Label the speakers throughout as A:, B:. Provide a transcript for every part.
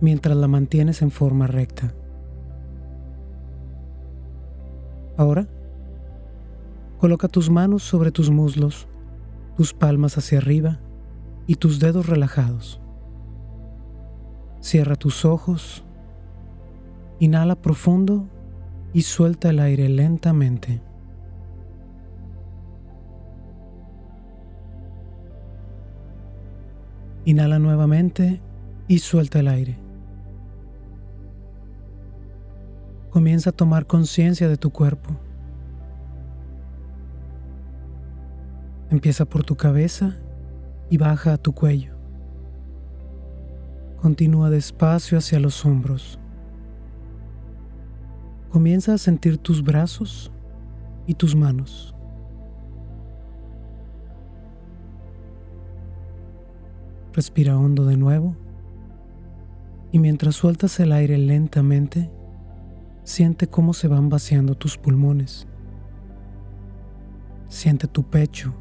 A: mientras la mantienes en forma recta. Ahora, coloca tus manos sobre tus muslos, tus palmas hacia arriba y tus dedos relajados. Cierra tus ojos, inhala profundo y suelta el aire lentamente. Inhala nuevamente y suelta el aire. Comienza a tomar conciencia de tu cuerpo. Empieza por tu cabeza y baja a tu cuello. Continúa despacio hacia los hombros. Comienza a sentir tus brazos y tus manos. Respira hondo de nuevo y mientras sueltas el aire lentamente, Siente cómo se van vaciando tus pulmones. Siente tu pecho.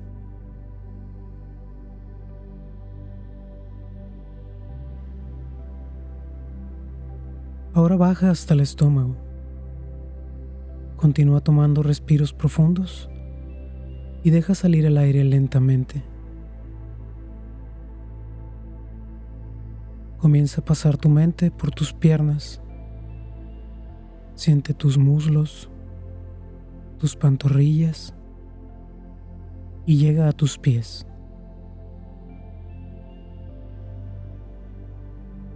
A: Ahora baja hasta el estómago. Continúa tomando respiros profundos y deja salir el aire lentamente. Comienza a pasar tu mente por tus piernas Siente tus muslos, tus pantorrillas y llega a tus pies.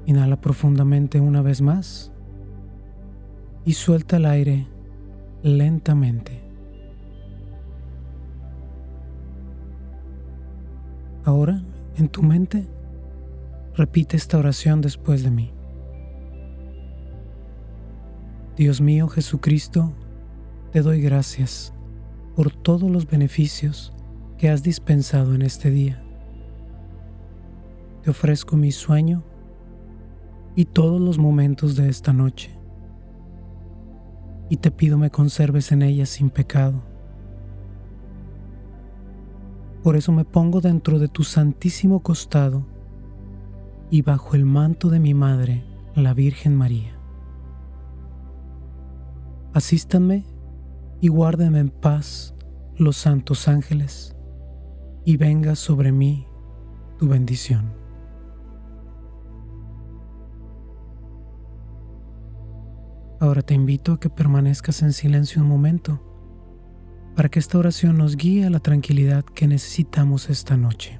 A: Inhala profundamente una vez más y suelta el aire lentamente. Ahora, en tu mente, repite esta oración después de mí. Dios mío Jesucristo, te doy gracias por todos los beneficios que has dispensado en este día. Te ofrezco mi sueño y todos los momentos de esta noche, y te pido me conserves en ella sin pecado. Por eso me pongo dentro de tu santísimo costado y bajo el manto de mi Madre, la Virgen María asístanme y guárdenme en paz los santos ángeles, y venga sobre mí tu bendición. Ahora te invito a que permanezcas en silencio un momento para que esta oración nos guíe a la tranquilidad que necesitamos esta noche.